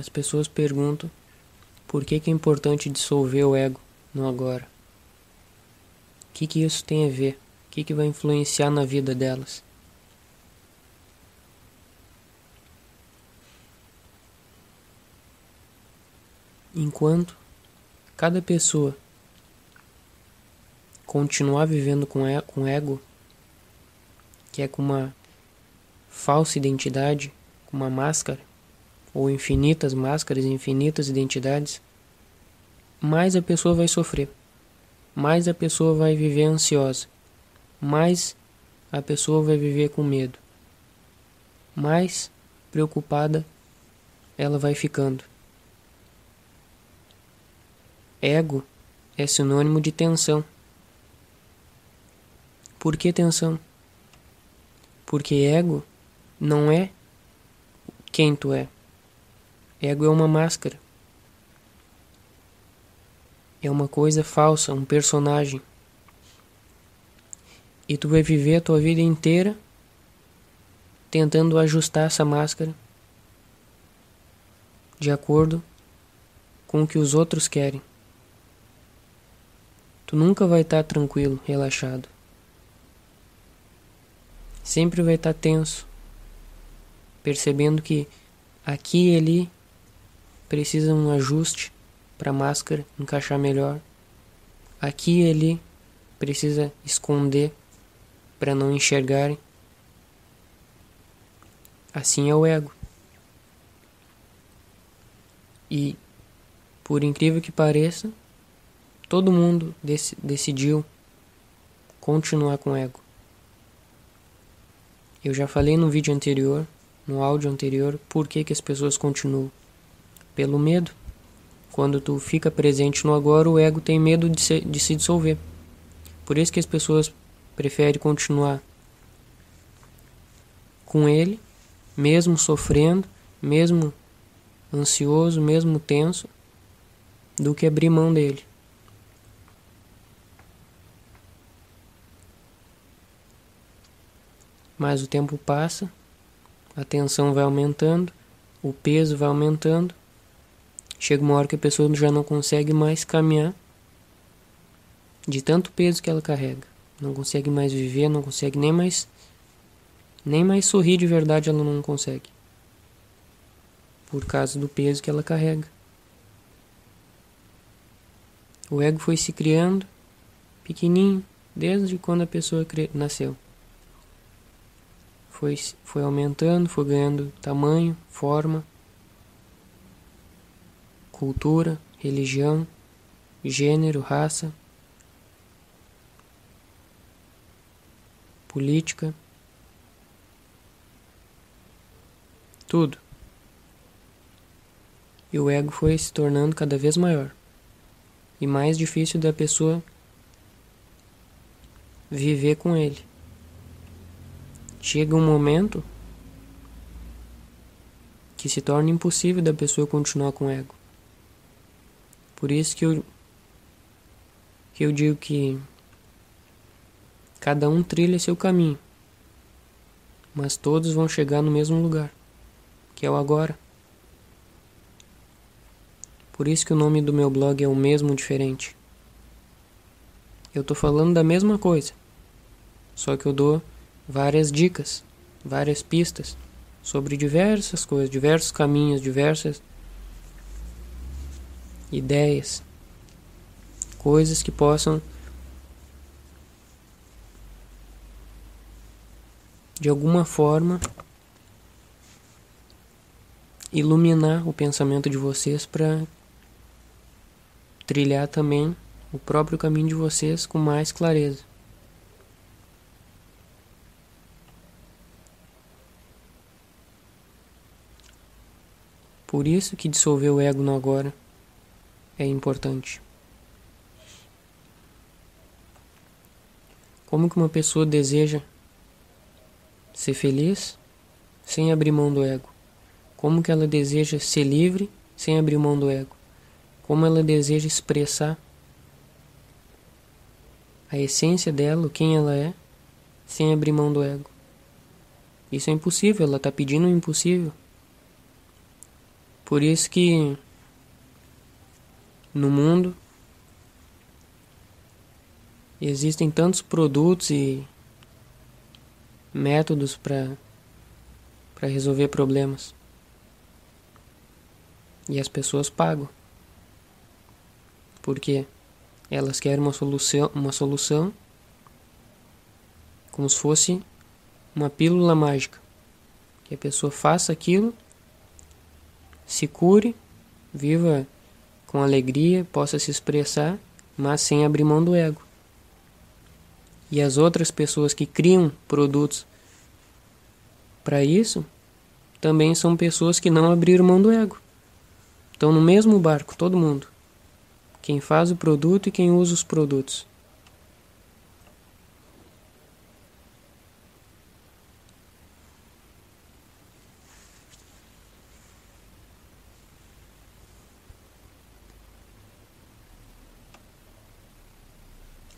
as pessoas perguntam por que, que é importante dissolver o ego no agora. O que, que isso tem a ver? O que, que vai influenciar na vida delas? Enquanto cada pessoa continuar vivendo com, e com ego, que é com uma falsa identidade, com uma máscara, ou infinitas máscaras, infinitas identidades, mais a pessoa vai sofrer, mais a pessoa vai viver ansiosa, mais a pessoa vai viver com medo, mais preocupada ela vai ficando. Ego é sinônimo de tensão. Por que tensão? Porque ego não é quem tu é. Ego é uma máscara. É uma coisa falsa, um personagem. E tu vai viver a tua vida inteira tentando ajustar essa máscara de acordo com o que os outros querem. Tu nunca vai estar tranquilo, relaxado. Sempre vai estar tenso, percebendo que aqui e ali precisa um ajuste para a máscara encaixar melhor. Aqui e ali precisa esconder para não enxergarem. Assim é o ego. E, por incrível que pareça, todo mundo dec decidiu continuar com o ego. Eu já falei no vídeo anterior, no áudio anterior, por que, que as pessoas continuam pelo medo. Quando tu fica presente no agora, o ego tem medo de se, de se dissolver. Por isso que as pessoas preferem continuar com ele, mesmo sofrendo, mesmo ansioso, mesmo tenso, do que abrir mão dele. Mas o tempo passa, a tensão vai aumentando, o peso vai aumentando, Chega uma hora que a pessoa já não consegue mais caminhar de tanto peso que ela carrega. Não consegue mais viver, não consegue nem mais nem mais sorrir de verdade ela não consegue. Por causa do peso que ela carrega. O ego foi se criando pequenininho desde quando a pessoa nasceu. Foi, foi aumentando, foi ganhando tamanho, forma, cultura, religião, gênero, raça, política, tudo. E o ego foi se tornando cada vez maior e mais difícil da pessoa viver com ele. Chega um momento que se torna impossível da pessoa continuar com o ego. Por isso que eu, que eu digo que cada um trilha seu caminho, mas todos vão chegar no mesmo lugar, que é o agora. Por isso que o nome do meu blog é o mesmo diferente. Eu tô falando da mesma coisa, só que eu dou várias dicas, várias pistas sobre diversas coisas, diversos caminhos, diversas ideias, coisas que possam de alguma forma iluminar o pensamento de vocês para trilhar também o próprio caminho de vocês com mais clareza. Por isso que dissolver o ego no agora é importante. Como que uma pessoa deseja ser feliz sem abrir mão do ego? Como que ela deseja ser livre sem abrir mão do ego? Como ela deseja expressar a essência dela, quem ela é, sem abrir mão do ego? Isso é impossível, ela está pedindo o impossível. Por isso que no mundo existem tantos produtos e métodos para para resolver problemas. E as pessoas pagam. Porque elas querem uma solução, uma solução como se fosse uma pílula mágica. Que a pessoa faça aquilo, se cure, viva com alegria, possa se expressar, mas sem abrir mão do ego. E as outras pessoas que criam produtos para isso também são pessoas que não abriram mão do ego. Estão no mesmo barco, todo mundo. Quem faz o produto e quem usa os produtos.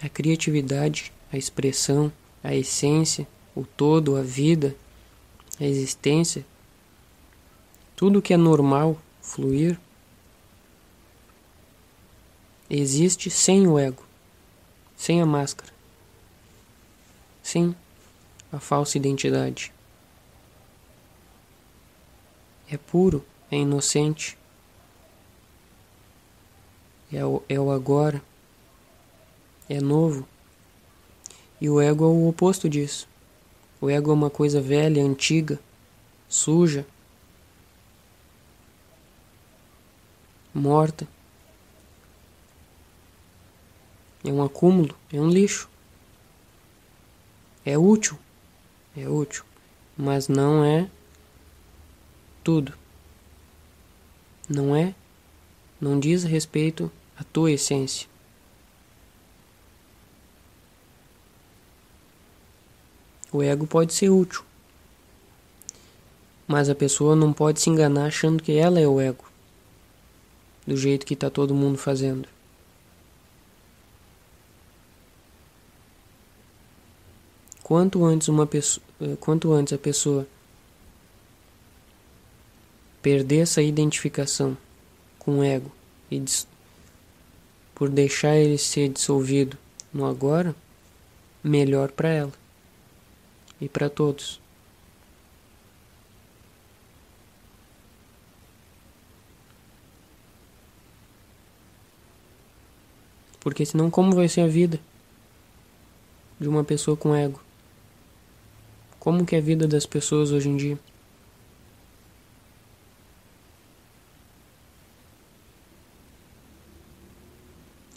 A criatividade, a expressão, a essência, o todo, a vida, a existência, tudo que é normal fluir, existe sem o ego, sem a máscara, sem a falsa identidade. É puro, é inocente, é o, é o agora é novo. E o ego é o oposto disso. O ego é uma coisa velha, antiga, suja, morta. É um acúmulo, é um lixo. É útil, é útil, mas não é tudo. Não é, não diz respeito à tua essência. O ego pode ser útil, mas a pessoa não pode se enganar achando que ela é o ego, do jeito que está todo mundo fazendo. Quanto antes uma pessoa, quanto antes a pessoa perder essa identificação com o ego e por deixar ele ser dissolvido no agora, melhor para ela e para todos. Porque senão como vai ser a vida de uma pessoa com ego? Como que é a vida das pessoas hoje em dia?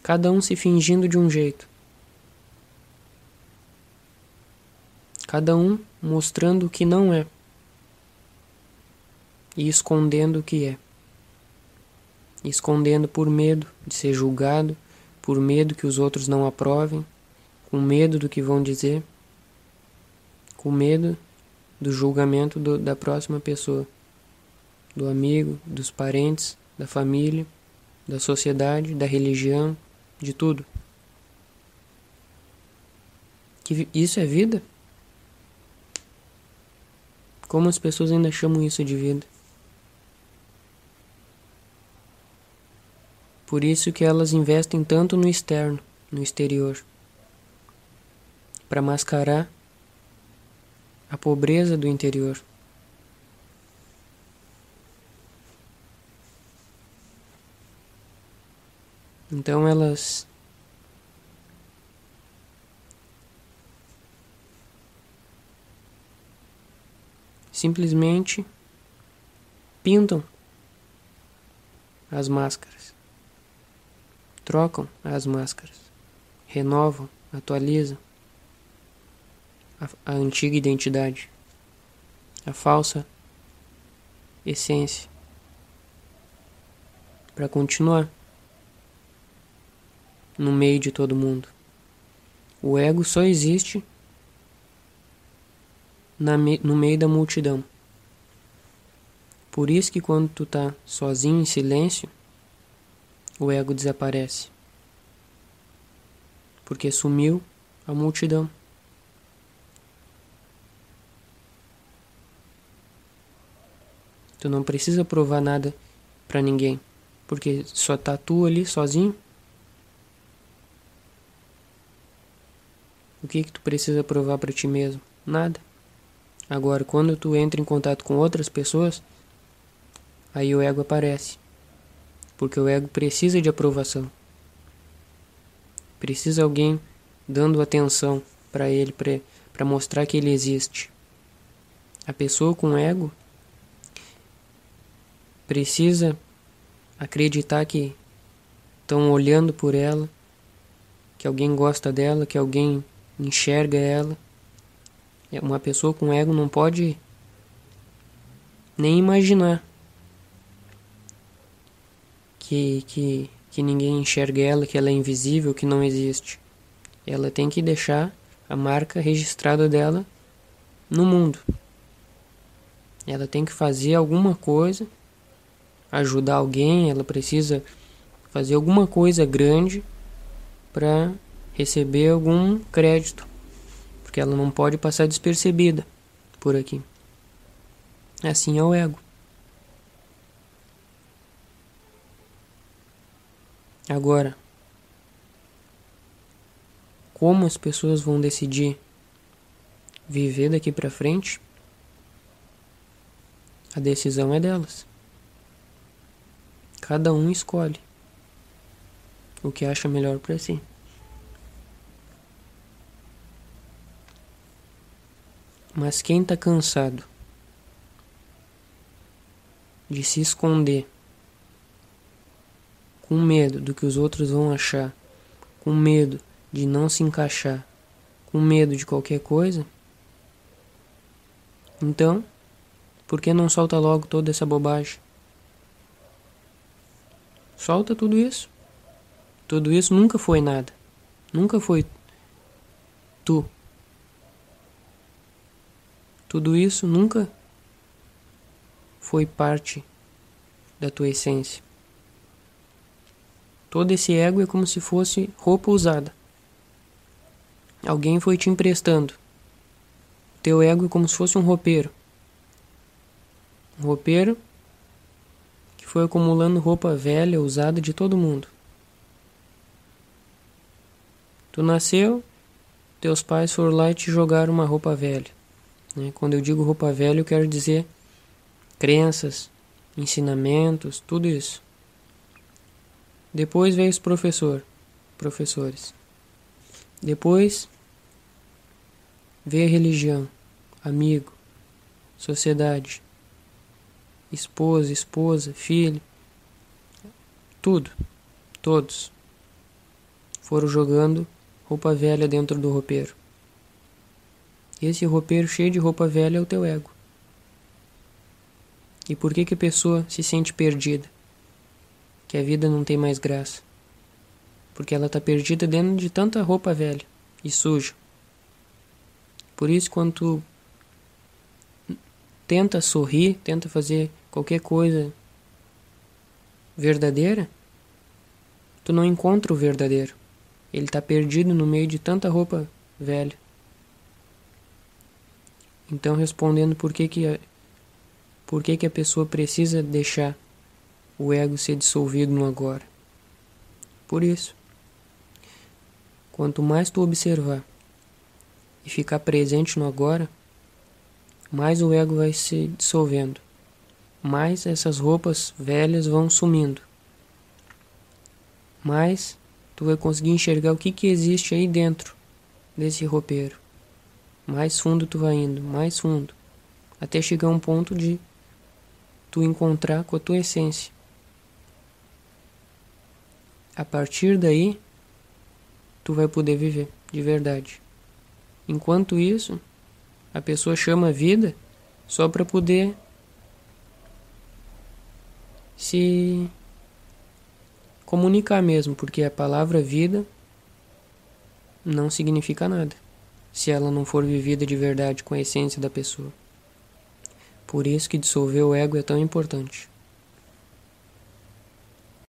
Cada um se fingindo de um jeito. Cada um mostrando o que não é e escondendo o que é. Escondendo por medo de ser julgado, por medo que os outros não aprovem, com medo do que vão dizer, com medo do julgamento do, da próxima pessoa, do amigo, dos parentes, da família, da sociedade, da religião, de tudo. Que isso é vida? Como as pessoas ainda chamam isso de vida? Por isso que elas investem tanto no externo, no exterior, para mascarar a pobreza do interior. Então elas simplesmente pintam as máscaras, trocam as máscaras, renovam, atualizam a, a antiga identidade, a falsa essência, para continuar no meio de todo mundo. O ego só existe na, no meio da multidão. Por isso que quando tu tá sozinho em silêncio, o ego desaparece. Porque sumiu a multidão. Tu não precisa provar nada para ninguém, porque só tá tu ali sozinho. O que que tu precisa provar para ti mesmo? Nada. Agora, quando tu entra em contato com outras pessoas, aí o ego aparece. Porque o ego precisa de aprovação. Precisa alguém dando atenção para ele, para mostrar que ele existe. A pessoa com ego precisa acreditar que estão olhando por ela, que alguém gosta dela, que alguém enxerga ela. É, uma pessoa com ego não pode nem imaginar que, que, que ninguém enxerga ela, que ela é invisível, que não existe. Ela tem que deixar a marca registrada dela no mundo. Ela tem que fazer alguma coisa, ajudar alguém, ela precisa fazer alguma coisa grande para receber algum crédito, porque ela não pode passar despercebida por aqui. Assim é o ego. Agora, como as pessoas vão decidir viver daqui para frente, a decisão é delas. Cada um escolhe o que acha melhor para si. Mas quem está cansado de se esconder, com medo do que os outros vão achar, com medo de não se encaixar, com medo de qualquer coisa, então, por que não solta logo toda essa bobagem? Solta tudo isso. Tudo isso nunca foi nada. Nunca foi tu. Tudo isso nunca foi parte da tua essência. Todo esse ego é como se fosse roupa usada. Alguém foi te emprestando. Teu ego é como se fosse um roupeiro. Um roupeiro que foi acumulando roupa velha, usada de todo mundo. Tu nasceu, teus pais foram lá e te jogaram uma roupa velha. Né? Quando eu digo roupa velha, eu quero dizer crenças, ensinamentos, tudo isso. Depois veio os professor, professores. Depois veio a religião, amigo, sociedade, esposa, esposa, filho, tudo, todos foram jogando roupa velha dentro do roupeiro. Esse roupeiro cheio de roupa velha é o teu ego. E por que que a pessoa se sente perdida? Que a vida não tem mais graça. Porque ela está perdida dentro de tanta roupa velha e suja. Por isso quando tu tenta sorrir, tenta fazer qualquer coisa verdadeira, tu não encontra o verdadeiro. Ele está perdido no meio de tanta roupa velha. Então, respondendo por que, que, a, por que, que a pessoa precisa deixar o ego ser dissolvido no agora. Por isso, quanto mais tu observar e ficar presente no agora, mais o ego vai se dissolvendo, mais essas roupas velhas vão sumindo, mais tu vai conseguir enxergar o que, que existe aí dentro desse roupeiro. Mais fundo tu vai indo, mais fundo, até chegar a um ponto de tu encontrar com a tua essência. A partir daí, tu vai poder viver de verdade. Enquanto isso, a pessoa chama vida só para poder se comunicar mesmo, porque a palavra vida não significa nada se ela não for vivida de verdade com a essência da pessoa. Por isso que dissolver o ego é tão importante.